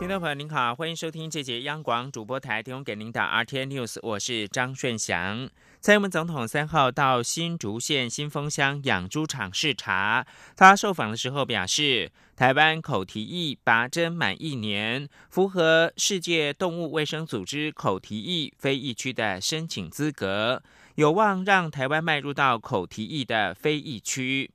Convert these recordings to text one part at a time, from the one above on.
听众朋友您好，欢迎收听这节央广主播台提供给您的 RTI News，我是张顺祥。蔡英文总统三号到新竹县新丰乡养猪场视察，他受访的时候表示。台湾口蹄疫拔针满一年，符合世界动物卫生组织口蹄疫非疫区的申请资格，有望让台湾迈入到口蹄疫的非疫区。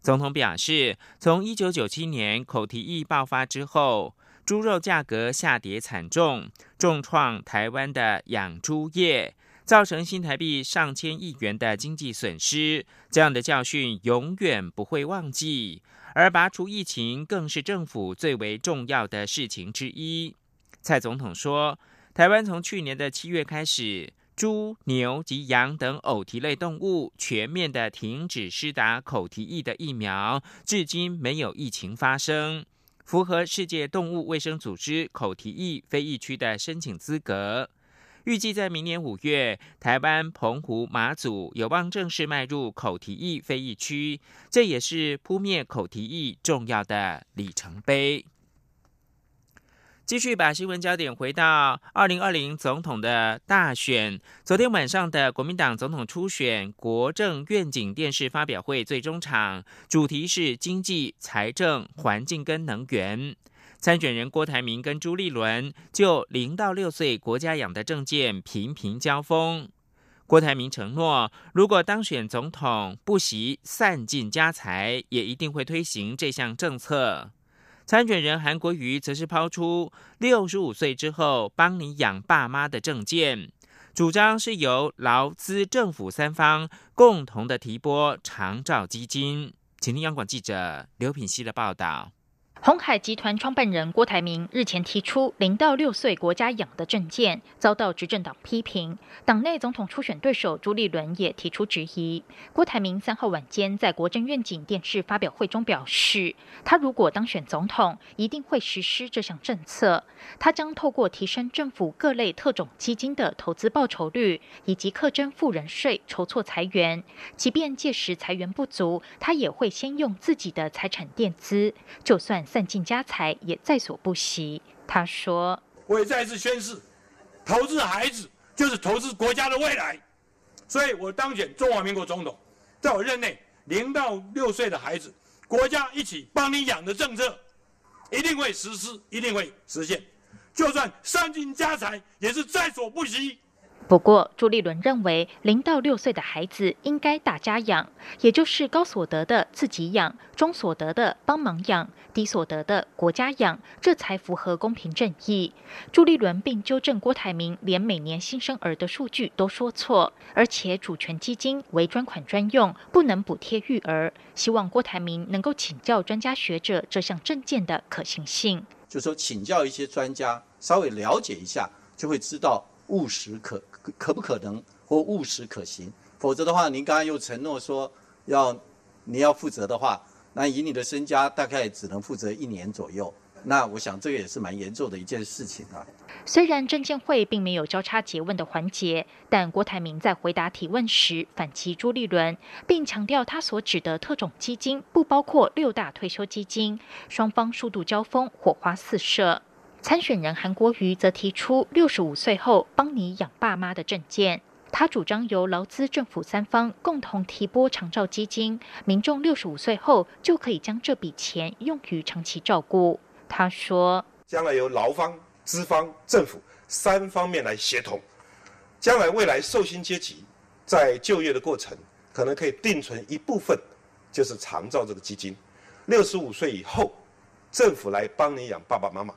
总统表示，从一九九七年口蹄疫爆发之后，猪肉价格下跌惨重，重创台湾的养猪业，造成新台币上千亿元的经济损失。这样的教训永远不会忘记。而拔除疫情更是政府最为重要的事情之一。蔡总统说，台湾从去年的七月开始，猪、牛及羊等偶蹄类动物全面的停止施打口蹄疫的疫苗，至今没有疫情发生，符合世界动物卫生组织口蹄疫非疫区的申请资格。预计在明年五月，台湾、澎湖、马祖有望正式迈入口蹄疫非疫区，这也是扑灭口蹄疫重要的里程碑。继续把新闻焦点回到二零二零总统的大选，昨天晚上的国民党总统初选国政愿景电视发表会最终场，主题是经济、财政、环境跟能源。参选人郭台铭跟朱立伦就零到六岁国家养的证件频频交锋。郭台铭承诺，如果当选总统，不惜散尽家财，也一定会推行这项政策。参选人韩国瑜则是抛出六十五岁之后帮你养爸妈的证件，主张是由劳资政府三方共同的提拨长照基金。请听央广记者刘品希的报道。鸿海集团创办人郭台铭日前提出零到六岁国家养的证件，遭到执政党批评。党内总统初选对手朱立伦也提出质疑。郭台铭三号晚间在国政愿景电视发表会中表示，他如果当选总统，一定会实施这项政策。他将透过提升政府各类特种基金的投资报酬率，以及课征富人税，筹措裁员。即便届时裁员不足，他也会先用自己的财产垫资，就算。散尽家财也在所不惜。他说：“我也再次宣誓，投资孩子就是投资国家的未来。所以我当选中华民国总统，在我任内，零到六岁的孩子，国家一起帮你养的政策，一定会实施，一定会实现。就算散尽家财，也是在所不惜。”不过，朱立伦认为，零到六岁的孩子应该大家养，也就是高所得的自己养，中所得的帮忙养，低所得的国家养，这才符合公平正义。朱立伦并纠正郭台铭连每年新生儿的数据都说错，而且主权基金为专款专用，不能补贴育儿。希望郭台铭能够请教专家学者这项证件的可行性。就说请教一些专家，稍微了解一下，就会知道。务实可可不可能或务实可行？否则的话，您刚刚又承诺说要你要负责的话，那以你的身家大概只能负责一年左右。那我想这个也是蛮严重的一件事情啊。虽然证监会并没有交叉诘问的环节，但郭台铭在回答提问时反击朱立伦，并强调他所指的特种基金不包括六大退休基金。双方数度交锋，火花四射。参选人韩国瑜则提出六十五岁后帮你养爸妈的证件，他主张由劳资政府三方共同提拨长照基金，民众六十五岁后就可以将这笔钱用于长期照顾。他说：“将来由劳方、资方、政府三方面来协同，将来未来寿星阶级在就业的过程，可能可以定存一部分，就是长照这个基金。六十五岁以后，政府来帮你养爸爸妈妈。”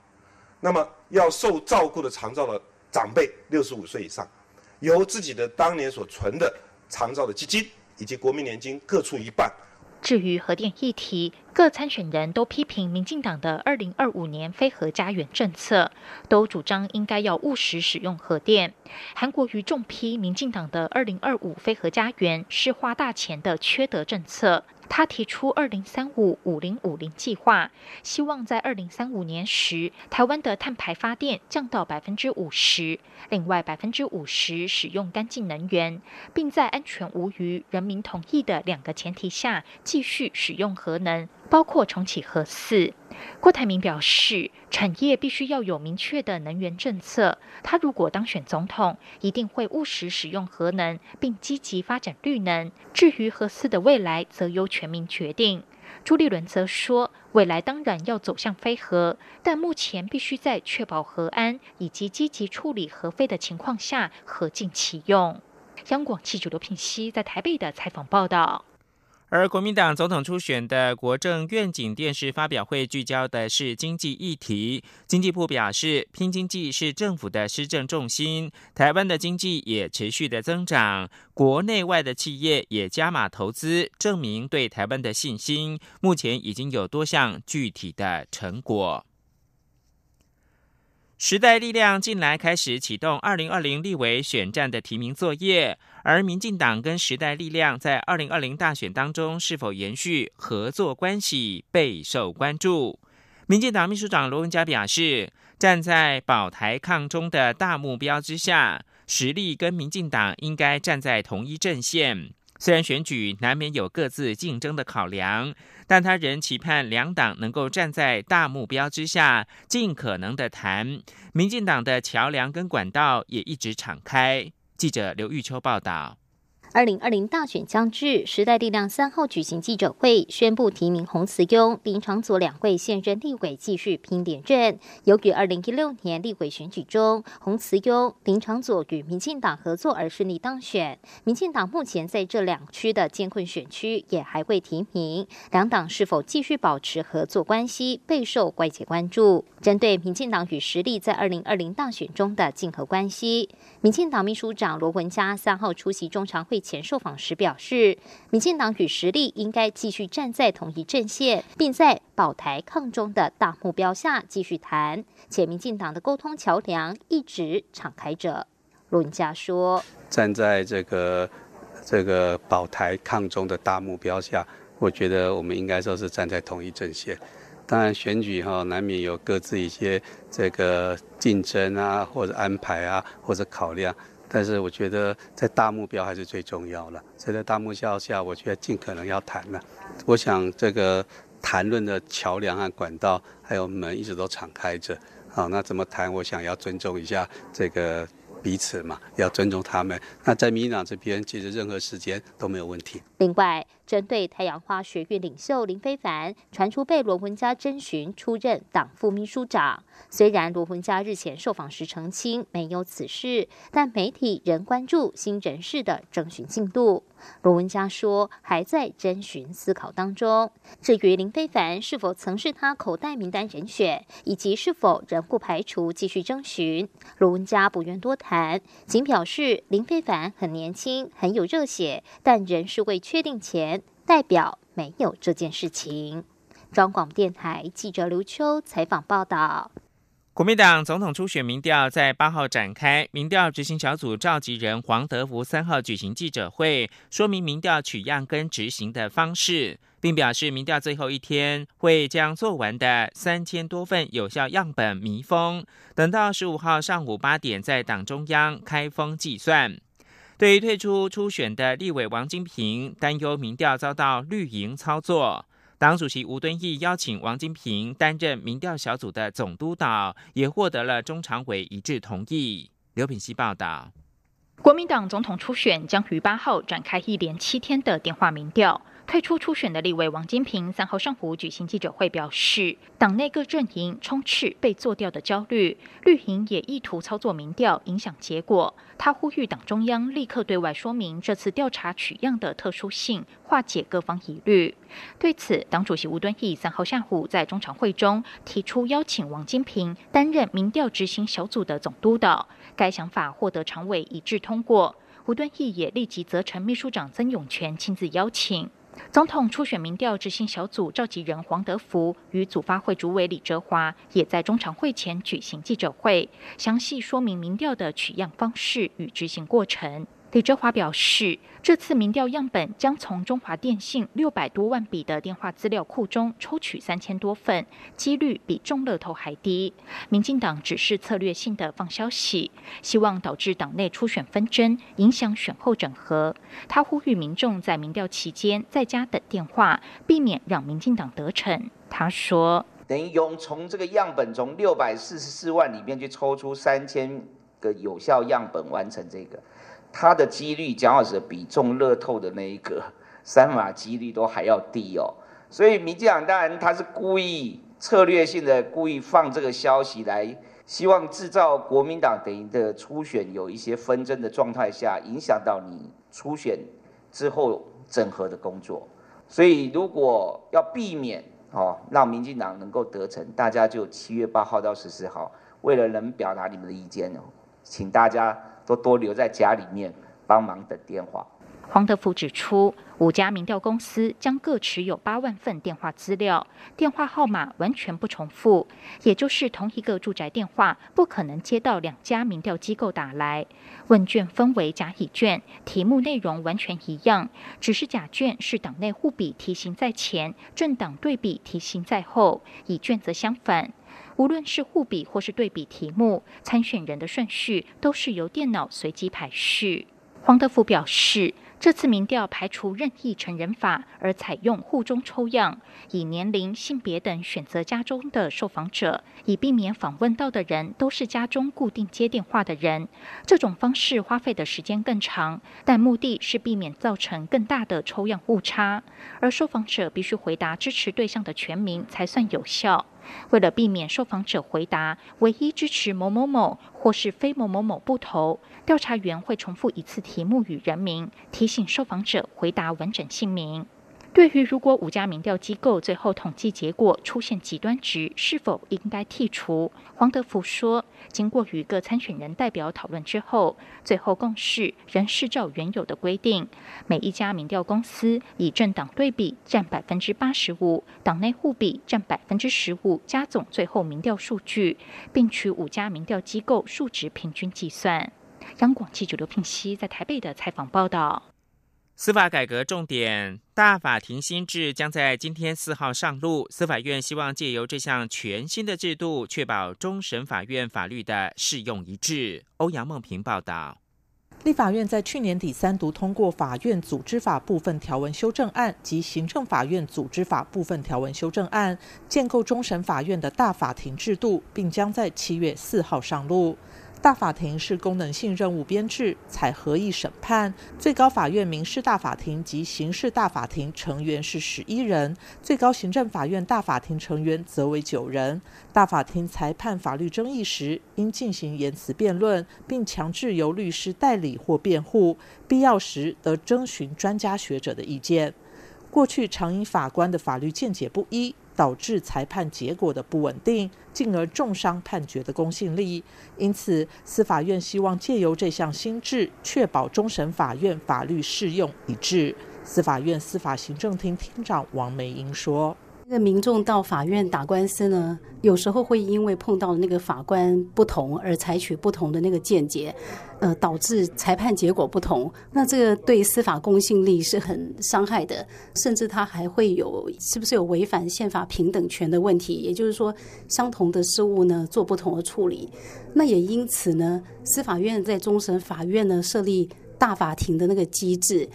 那么要受照顾的长照的长辈，六十五岁以上，由自己的当年所存的长照的基金以及国民年金各出一半。至于核电议题，各参选人都批评民进党的二零二五年非核家园政策，都主张应该要务实使用核电。韩国瑜重批民进党的二零二五非核家园是花大钱的缺德政策。他提出“二零三五五零五零”计划，希望在二零三五年时，台湾的碳排发电降到百分之五十，另外百分之五十使用干净能源，并在安全无虞、人民同意的两个前提下，继续使用核能。包括重启核四，郭台铭表示，产业必须要有明确的能源政策。他如果当选总统，一定会务实使用核能，并积极发展绿能。至于核四的未来，则由全民决定。朱立伦则说，未来当然要走向非核，但目前必须在确保核安以及积极处理核废的情况下，核尽其用。央广记者刘品熙在台北的采访报道。而国民党总统初选的国政愿景电视发表会聚焦的是经济议题。经济部表示，拼经济是政府的施政重心。台湾的经济也持续的增长，国内外的企业也加码投资，证明对台湾的信心。目前已经有多项具体的成果。时代力量近来开始启动二零二零立委选战的提名作业，而民进党跟时代力量在二零二零大选当中是否延续合作关系备受关注。民进党秘书长罗文嘉表示，站在保台抗中的大目标之下，实力跟民进党应该站在同一阵线。虽然选举难免有各自竞争的考量，但他仍期盼两党能够站在大目标之下，尽可能的谈。民进党的桥梁跟管道也一直敞开。记者刘玉秋报道。二零二零大选将至，时代力量三号举行记者会，宣布提名洪慈庸、林长佐两位现任立委继续拼连任。由于二零一六年立委选举中，洪慈庸、林长佐与民进党合作而顺利当选，民进党目前在这两区的艰困选区也还未提名，两党是否继续保持合作关系备受外界关注。针对民进党与实力在二零二零大选中的竞合关系，民进党秘书长罗文嘉三号出席中常会。前受访时表示，民进党与实力应该继续站在同一阵线，并在保台抗中的大目标下继续谈，且民进党的沟通桥梁一直敞开着。论家说，站在这个这个保台抗中的大目标下，我觉得我们应该说是站在同一阵线。当然，选举哈难免有各自一些这个竞争啊，或者安排啊，或者考量。但是我觉得，在大目标还是最重要了。在大目标下，我觉得尽可能要谈了。我想这个谈论的桥梁啊管道，还有门一直都敞开着。好，那怎么谈？我想要尊重一下这个。彼此嘛，要尊重他们。那在民进党这边，其实任何时间都没有问题。另外，针对太阳花学院领袖林非凡传出被罗文家征询出任党副秘书长，虽然罗文家日前受访时澄清没有此事，但媒体仍关注新人士的征询进度。罗文佳说，还在征询思考当中。至于林非凡是否曾是他口袋名单人选，以及是否仍不排除继续征询，罗文佳不愿多谈，仅表示林非凡很年轻，很有热血，但仍是未确定前，代表没有这件事情。中广电台记者刘秋采访报道。国民党总统初选民调在八号展开，民调执行小组召集人黄德福三号举行记者会，说明民调取样跟执行的方式，并表示民调最后一天会将做完的三千多份有效样本密封，等到十五号上午八点在党中央开封计算。对于退出初选的立委王金平，担忧民调遭到绿营操作。党主席吴敦义邀请王金平担任民调小组的总督导，也获得了中常委一致同意。刘品希报道，国民党总统初选将于八号展开一连七天的电话民调。退出初选的立委王金平三号上午举行记者会，表示党内各阵营充斥被做掉的焦虑，绿营也意图操作民调影响结果。他呼吁党中央立刻对外说明这次调查取样的特殊性，化解各方疑虑。对此，党主席吴敦义三号下午在中常会中提出邀请王金平担任民调执行小组的总督导，该想法获得常委一致通过。吴敦义也立即责成秘书长曾永权亲自邀请。总统初选民调执行小组召集人黄德福与组发会主委李哲华也在中常会前举行记者会，详细说明民调的取样方式与执行过程。李哲华表示，这次民调样本将从中华电信六百多万笔的电话资料库中抽取三千多份，几率比中乐透还低。民进党只是策略性的放消息，希望导致党内初选纷争，影响选后整合。他呼吁民众在民调期间在家等电话，避免让民进党得逞。他说：“等于用从这个样本从六百四十四万里面去抽出三千个有效样本，完成这个。”它的几率，蒋老师比中乐透的那一个 三码几率都还要低哦。所以民进党当然他是故意策略性的故意放这个消息来，希望制造国民党等于的初选有一些纷争的状态下，影响到你初选之后整合的工作。所以如果要避免哦，让民进党能够得逞，大家就七月八号到十四号，为了能表达你们的意见哦，请大家。都多留在家里面帮忙等电话。黄德福指出，五家民调公司将各持有八万份电话资料，电话号码完全不重复，也就是同一个住宅电话不可能接到两家民调机构打来。问卷分为甲乙卷，题目内容完全一样，只是甲卷是党内互比题型在前，政党对比题型在后，乙卷则相反。无论是互比或是对比题目，参选人的顺序都是由电脑随机排序。黄德福表示。这次民调排除任意成人法，而采用户中抽样，以年龄、性别等选择家中的受访者，以避免访问到的人都是家中固定接电话的人。这种方式花费的时间更长，但目的是避免造成更大的抽样误差。而受访者必须回答支持对象的全名才算有效。为了避免受访者回答唯一支持某某某或是非某某某不投，调查员会重复一次题目与人名，提醒受访者回答完整姓名。对于如果五家民调机构最后统计结果出现极端值，是否应该剔除？黄德福说，经过与各参选人代表讨论之后，最后共识仍是照原有的规定，每一家民调公司以政党对比占百分之八十五，党内互比占百分之十五，加总最后民调数据，并取五家民调机构数值平均计算。央广记者刘聘熙在台北的采访报道。司法改革重点大法庭新制将在今天四号上路。司法院希望借由这项全新的制度，确保终审法院法律的适用一致。欧阳梦平报道。立法院在去年底三读通过法院组织法部分条文修正案及行政法院组织法部分条文修正案，建构终审法院的大法庭制度，并将在七月四号上路。大法庭是功能性任务编制，采合议审判。最高法院民事大法庭及刑事大法庭成员是十一人，最高行政法院大法庭成员则为九人。大法庭裁判法律争议时，应进行言辞辩论，并强制由律师代理或辩护，必要时得征询专家学者的意见。过去常因法官的法律见解不一。导致裁判结果的不稳定，进而重伤判决的公信力。因此，司法院希望借由这项新制，确保终审法院法律适用一致。司法院司法行政厅厅长王梅英说。那民众到法院打官司呢，有时候会因为碰到那个法官不同而采取不同的那个见解，呃，导致裁判结果不同。那这个对司法公信力是很伤害的，甚至他还会有是不是有违反宪法平等权的问题？也就是说，相同的事物呢做不同的处理。那也因此呢，司法院在终审法院呢设立大法庭的那个机制。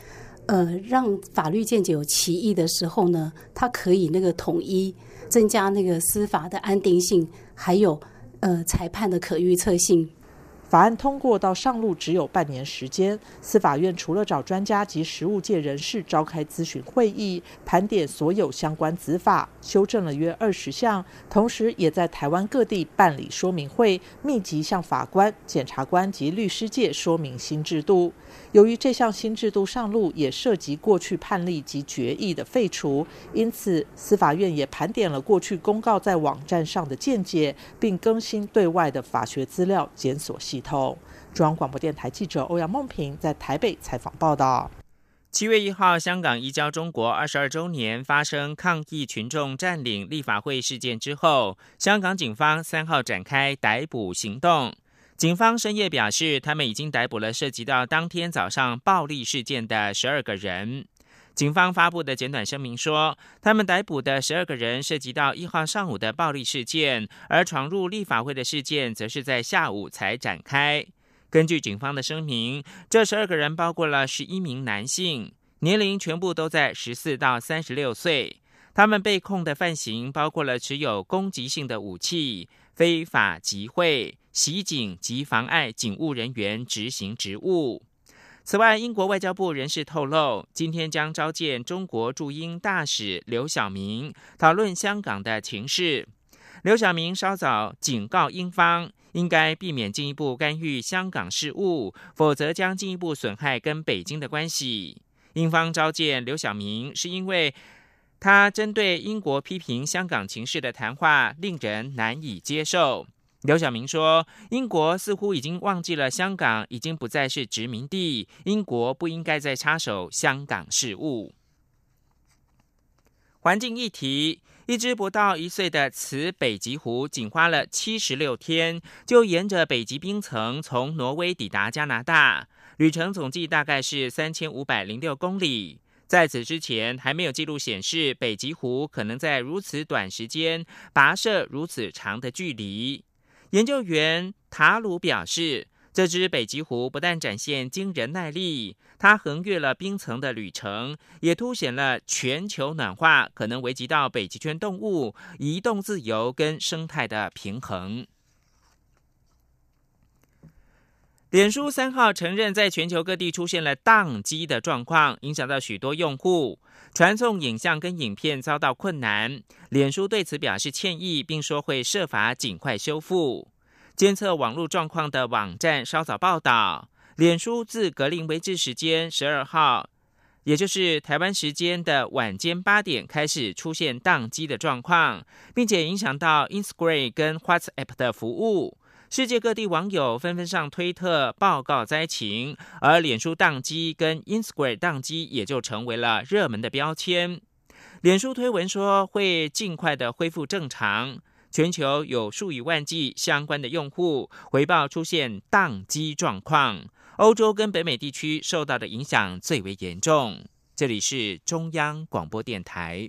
呃，让法律见解有歧义的时候呢，它可以那个统一，增加那个司法的安定性，还有呃裁判的可预测性。法案通过到上路只有半年时间，司法院除了找专家及实务界人士召开咨询会议，盘点所有相关子法，修正了约二十项，同时也在台湾各地办理说明会，密集向法官、检察官及律师界说明新制度。由于这项新制度上路，也涉及过去判例及决议的废除，因此司法院也盘点了过去公告在网站上的见解，并更新对外的法学资料检索系统。中央广播电台记者欧阳梦平在台北采访报道。七月一号，香港移交中国二十二周年发生抗议群众占领立法会事件之后，香港警方三号展开逮捕行动。警方深夜表示，他们已经逮捕了涉及到当天早上暴力事件的十二个人。警方发布的简短声明说，他们逮捕的十二个人涉及到一号上午的暴力事件，而闯入立法会的事件则是在下午才展开。根据警方的声明，这十二个人包括了十一名男性，年龄全部都在十四到三十六岁。他们被控的犯行包括了持有攻击性的武器、非法集会。袭警及妨碍警务人员执行职务。此外，英国外交部人士透露，今天将召见中国驻英大使刘晓明，讨论香港的情势。刘晓明稍早警告英方，应该避免进一步干预香港事务，否则将进一步损害跟北京的关系。英方召见刘晓明，是因为他针对英国批评香港情势的谈话令人难以接受。刘晓明说：“英国似乎已经忘记了香港已经不再是殖民地，英国不应该再插手香港事务。”环境议题：一只不到一岁的雌北极狐，仅花了七十六天，就沿着北极冰层从挪威抵达加拿大，旅程总计大概是三千五百零六公里。在此之前，还没有记录显示北极狐可能在如此短时间跋涉如此长的距离。研究员塔鲁表示，这只北极狐不但展现惊人耐力，它横越了冰层的旅程，也凸显了全球暖化可能危及到北极圈动物移动自由跟生态的平衡。脸书三号承认，在全球各地出现了宕机的状况，影响到许多用户传送影像跟影片遭到困难。脸书对此表示歉意，并说会设法尽快修复。监测网络状况的网站稍早报道，脸书自格林威治时间十二号，也就是台湾时间的晚间八点开始出现宕机的状况，并且影响到 Instagram 跟 WhatsApp 的服务。世界各地网友纷纷上推特报告灾情，而脸书宕机跟 Instagram 宕机也就成为了热门的标签。脸书推文说会尽快的恢复正常。全球有数以万计相关的用户回报出现宕机状况，欧洲跟北美地区受到的影响最为严重。这里是中央广播电台。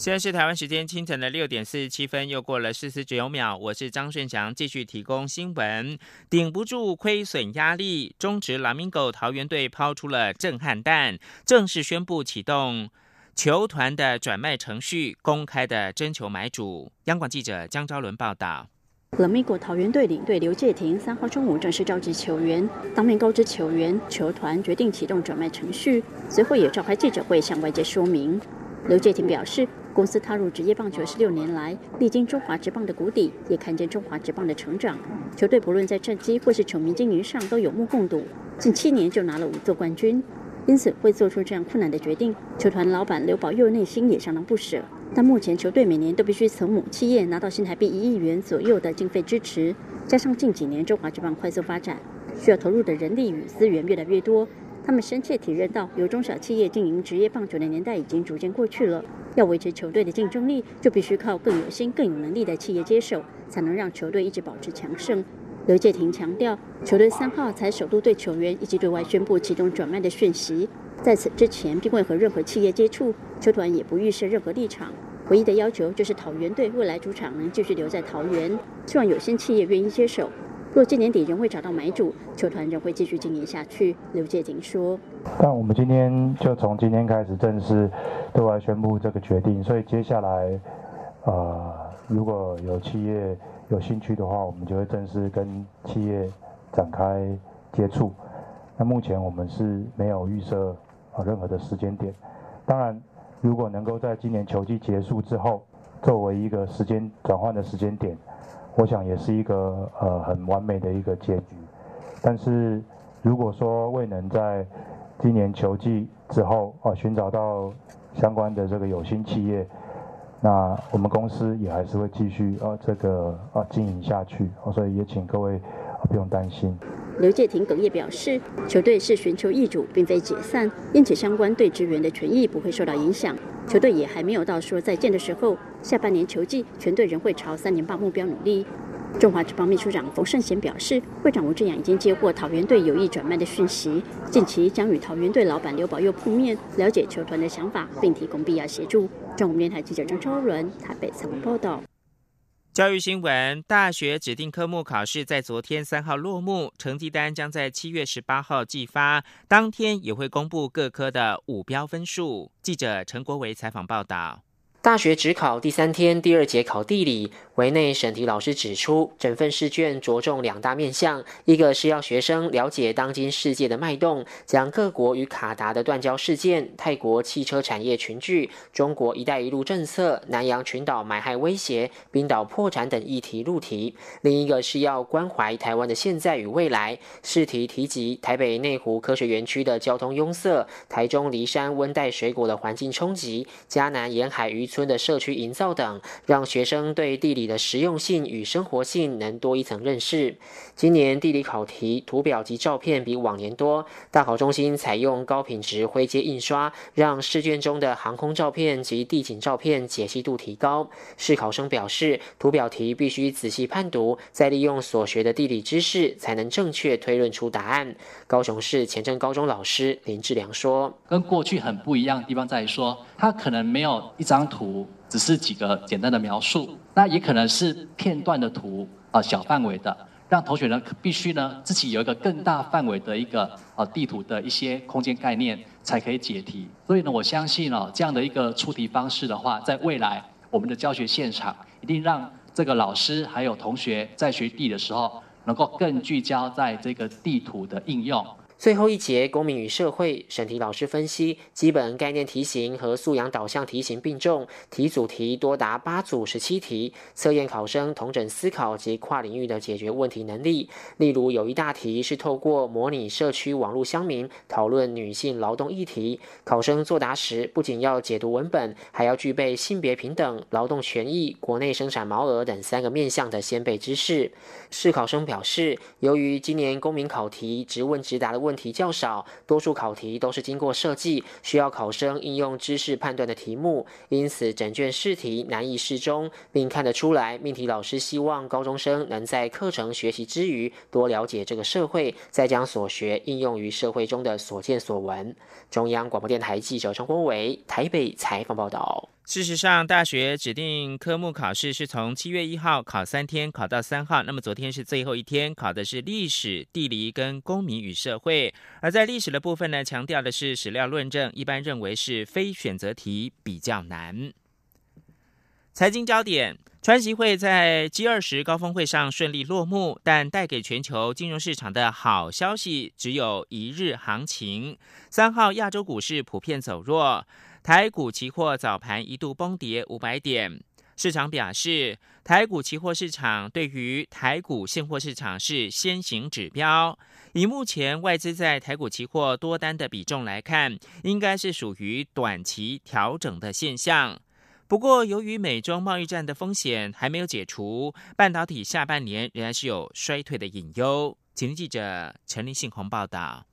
现在是台湾时间清晨的六点四十七分，又过了四十九秒。我是张顺祥，继续提供新闻。顶不住亏损压力，中职蓝明狗桃园队抛出了震撼弹，正式宣布启动球团的转卖程序，公开的征求买主。央广记者江昭伦报道。蓝明狗桃园队领队刘介廷三号中午正式召集球员，当面告知球员，球团决定启动转卖程序，随后也召开记者会向外界说明。刘介廷表示。公司踏入职业棒球十六年来，历经中华职棒的谷底，也看见中华职棒的成长。球队不论在战绩或是球迷经营上，都有目共睹。近七年就拿了五座冠军，因此会做出这样困难的决定。球团老板刘宝佑内心也相当不舍。但目前球队每年都必须从母企业拿到新台币一亿元左右的经费支持，加上近几年中华职棒快速发展，需要投入的人力与资源越来越多。他们深切体认到，由中小企业经营职业棒球的年代已经逐渐过去了。要维持球队的竞争力，就必须靠更有心、更有能力的企业接手，才能让球队一直保持强盛。刘介廷强调，球队三号才首度对球员以及对外宣布启动转卖的讯息，在此之前并未和任何企业接触，球团也不预设任何立场。唯一的要求就是桃园队未来主场能继续留在桃园，希望有心企业愿意接手。若今年底仍未找到买主，球团仍会继续经营下去。刘介廷说：“但我们今天就从今天开始正式对外宣布这个决定，所以接下来，呃，如果有企业有兴趣的话，我们就会正式跟企业展开接触。那目前我们是没有预设啊任何的时间点。当然，如果能够在今年球季结束之后，作为一个时间转换的时间点。”我想也是一个呃很完美的一个结局，但是如果说未能在今年球季之后啊寻找到相关的这个有心企业，那我们公司也还是会继续啊这个啊经营下去，所以也请各位不用担心。刘介廷哽咽表示，球队是寻求易主，并非解散，因此相关对职员的权益不会受到影响。球队也还没有到说再见的时候，下半年球季全队仍会朝三年霸目标努力。中华职棒秘书长冯胜贤表示，会长吴志阳已经接获桃园队有意转卖的讯息，近期将与桃园队老板刘宝佑碰面，了解球团的想法，并提供必要协助。中午电台记者张超伦台北采访报道。教育新闻：大学指定科目考试在昨天三号落幕，成绩单将在七月十八号寄发，当天也会公布各科的五标分数。记者陈国维采访报道。大学只考第三天第二节考地理，围内审题老师指出，整份试卷着重两大面向，一个是要学生了解当今世界的脉动，将各国与卡达的断交事件、泰国汽车产业群聚、中国“一带一路”政策、南洋群岛买害威胁、冰岛破产等议题入题；另一个是要关怀台湾的现在与未来。试题提及台北内湖科学园区的交通拥塞、台中梨山温带水果的环境冲击、嘉南沿海渔村的社区营造等，让学生对地理的实用性与生活性能多一层认识。今年地理考题图表及照片比往年多，大考中心采用高品质灰阶印刷，让试卷中的航空照片及地景照片解析度提高。试考生表示，图表题必须仔细判读，再利用所学的地理知识，才能正确推论出答案。高雄市前镇高中老师林志良说：“跟过去很不一样的地方在于说，他可能没有一张图。”图只是几个简单的描述，那也可能是片段的图啊，小范围的，让同学呢必须呢自己有一个更大范围的一个呃地图的一些空间概念，才可以解题。所以呢，我相信哦，这样的一个出题方式的话，在未来我们的教学现场，一定让这个老师还有同学在学地的时候，能够更聚焦在这个地图的应用。最后一节公民与社会审题老师分析基本概念题型和素养导向题型并重，题组题多达八组十七题，测验考生同整思考及跨领域的解决问题能力。例如有一大题是透过模拟社区网络乡民讨论女性劳动议题，考生作答时不仅要解读文本，还要具备性别平等、劳动权益、国内生产毛额等三个面向的先辈知识。试考生表示，由于今年公民考题直问直答的问问题较少，多数考题都是经过设计，需要考生应用知识判断的题目，因此整卷试题难易适中，并看得出来，命题老师希望高中生能在课程学习之余，多了解这个社会，再将所学应用于社会中的所见所闻。中央广播电台记者陈国伟台北采访报道。事实上，大学指定科目考试是从七月一号考三天，考到三号。那么昨天是最后一天，考的是历史、地理跟公民与社会。而在历史的部分呢，强调的是史料论证，一般认为是非选择题比较难。财经焦点：川习会在 G 二十高峰会上顺利落幕，但带给全球金融市场的好消息只有一日行情。三号亚洲股市普遍走弱。台股期货早盘一度崩跌五百点，市场表示，台股期货市场对于台股现货市场是先行指标。以目前外资在台股期货多单的比重来看，应该是属于短期调整的现象。不过，由于美中贸易战的风险还没有解除，半导体下半年仍然是有衰退的隐忧。请记者陈立信鸿报道。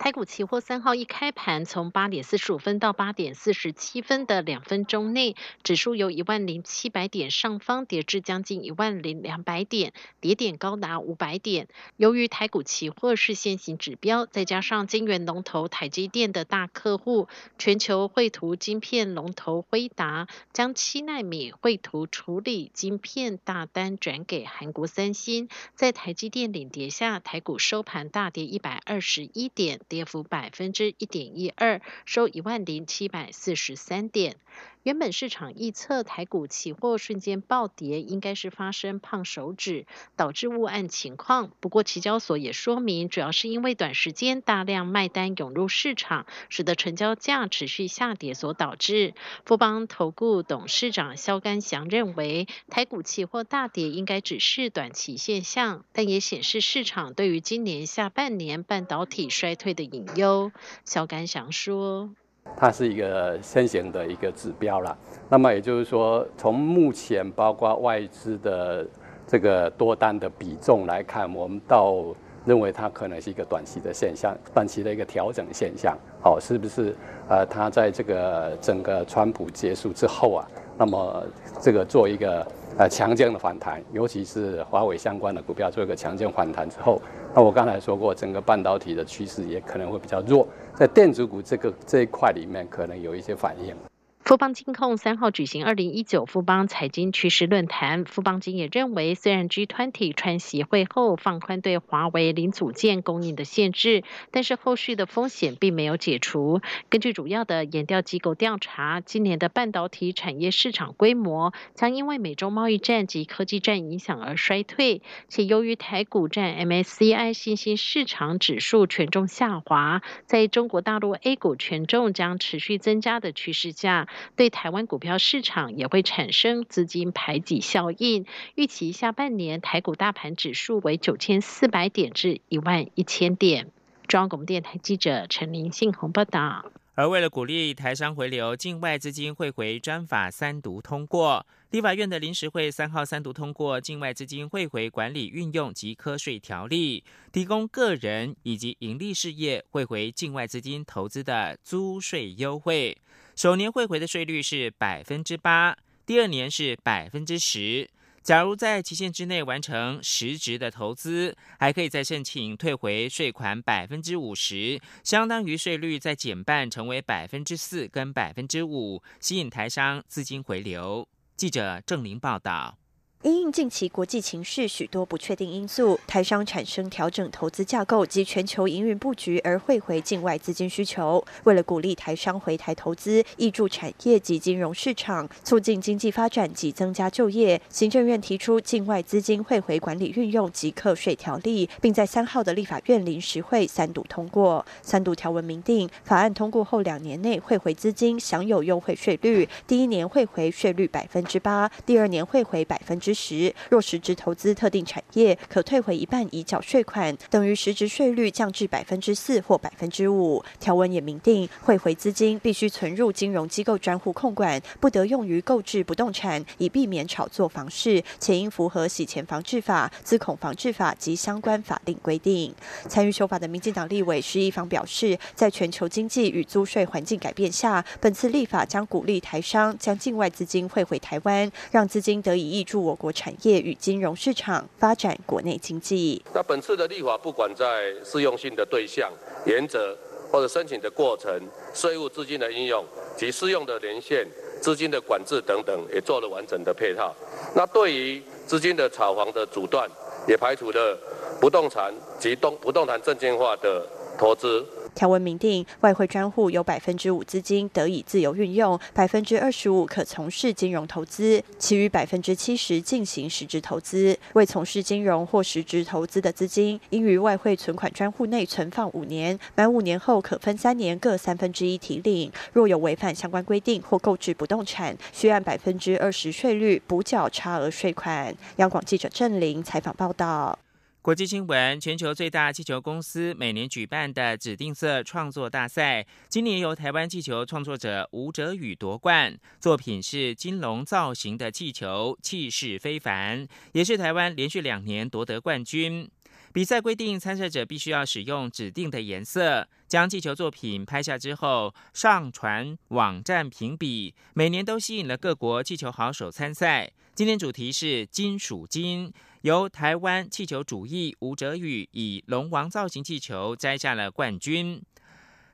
台股期货三号一开盘，从八点四十五分到八点四十七分的两分钟内，指数由一万零七百点上方跌至将近一万零两百点，跌点高达五百点。由于台股期货是先行指标，再加上晶圆龙头台积电的大客户全球绘图晶片龙头辉达，将七纳米绘图处理晶片大单转给韩国三星，在台积电领跌下，台股收盘大跌一百二十一点。跌幅百分之一点一二，收一万零七百四十三点。原本市场预测台股期货瞬间暴跌，应该是发生胖手指导致误案情况。不过期交所也说明，主要是因为短时间大量卖单涌入市场，使得成交价持续下跌所导致。富邦投顾董事长肖干祥认为，台股期货大跌应该只是短期现象，但也显示市场对于今年下半年半导体衰退的隐忧。肖干祥说。它是一个先行的一个指标啦。那么也就是说，从目前包括外资的这个多单的比重来看，我们到认为它可能是一个短期的现象，短期的一个调整现象。好，是不是？呃，它在这个整个川普结束之后啊，那么这个做一个呃强劲的反弹，尤其是华为相关的股票做一个强劲反弹之后，那我刚才说过，整个半导体的趋势也可能会比较弱，在电子股这个这一块里面，可能有一些反应。富邦金控三号举行二零一九富邦财经趋势论坛，富邦金也认为，虽然 G20 川协会后放宽对华为零组件供应的限制，但是后续的风险并没有解除。根据主要的研调机构调查，今年的半导体产业市场规模将因为美洲贸易战及科技战影响而衰退，且由于台股占 MSCI 新兴市场指数权重下滑，在中国大陆 A 股权重将持续增加的趋势下。对台湾股票市场也会产生资金排挤效应，预期下半年台股大盘指数为九千四百点至一万一千点。中央广播电台记者陈林信宏报道。而为了鼓励台商回流，境外资金汇回专法三读通过，立法院的临时会三号三读通过境外资金汇回管理运用及科税条例，提供个人以及盈利事业汇回境外资金投资的租税优惠。首年汇回的税率是百分之八，第二年是百分之十。假如在期限之内完成实质的投资，还可以再申请退回税款百分之五十，相当于税率再减半，成为百分之四跟百分之五，吸引台商资金回流。记者郑玲报道。因应近期国际情势许多不确定因素，台商产生调整投资架构及全球营运布局而汇回境外资金需求。为了鼓励台商回台投资，挹注产业及金融市场，促进经济发展及增加就业，行政院提出境外资金汇回管理运用及课税条例，并在三号的立法院临时会三读通过。三读条文明定，法案通过后两年内汇回资金享有优惠税率，第一年汇回税率百分之八，第二年汇回百分之。之时，若实质投资特定产业，可退回一半已缴税款，等于实质税率降至百分之四或百分之五。条文也明定，汇回资金必须存入金融机构专户控管，不得用于购置不动产，以避免炒作房市，且应符合洗钱防治法、资恐防治法及相关法令规定。参与修法的民进党立委施一方表示，在全球经济与租税环境改变下，本次立法将鼓励台商将境外资金汇回台湾，让资金得以挹注我。国产业与金融市场发展国内经济。那本次的立法，不管在适用性的对象、原则或者申请的过程、税务资金的应用及适用的年限、资金的管制等等，也做了完整的配套。那对于资金的炒房的阻断，也排除了不动产及动不动产证券化的投资。条文明定，外汇专户有百分之五资金得以自由运用，百分之二十五可从事金融投资，其余百分之七十进行实质投资。未从事金融或实质投资的资金，应于外汇存款专户内存放五年，满五年后可分三年各三分之一提领。若有违反相关规定或购置不动产，需按百分之二十税率补缴差额税款。央广记者郑玲采访报道。国际新闻：全球最大气球公司每年举办的指定色创作大赛，今年由台湾气球创作者吴哲宇夺冠。作品是金龙造型的气球，气势非凡，也是台湾连续两年夺得冠军。比赛规定，参赛者必须要使用指定的颜色，将气球作品拍下之后上传网站评比。每年都吸引了各国气球好手参赛。今年主题是金属金。由台湾气球主义吴哲宇以龙王造型气球摘下了冠军。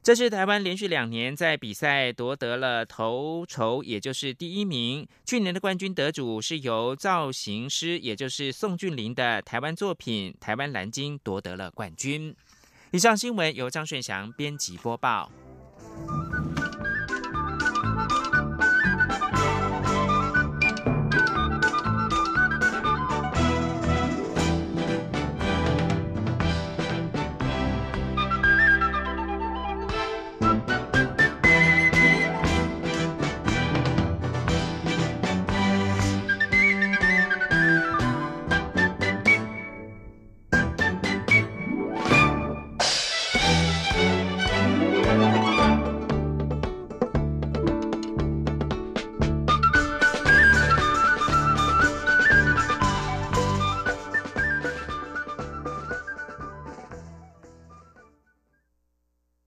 这是台湾连续两年在比赛夺得了头筹，也就是第一名。去年的冠军得主是由造型师，也就是宋俊霖的台湾作品台湾蓝鲸夺得了冠军。以上新闻由张顺祥编辑播报。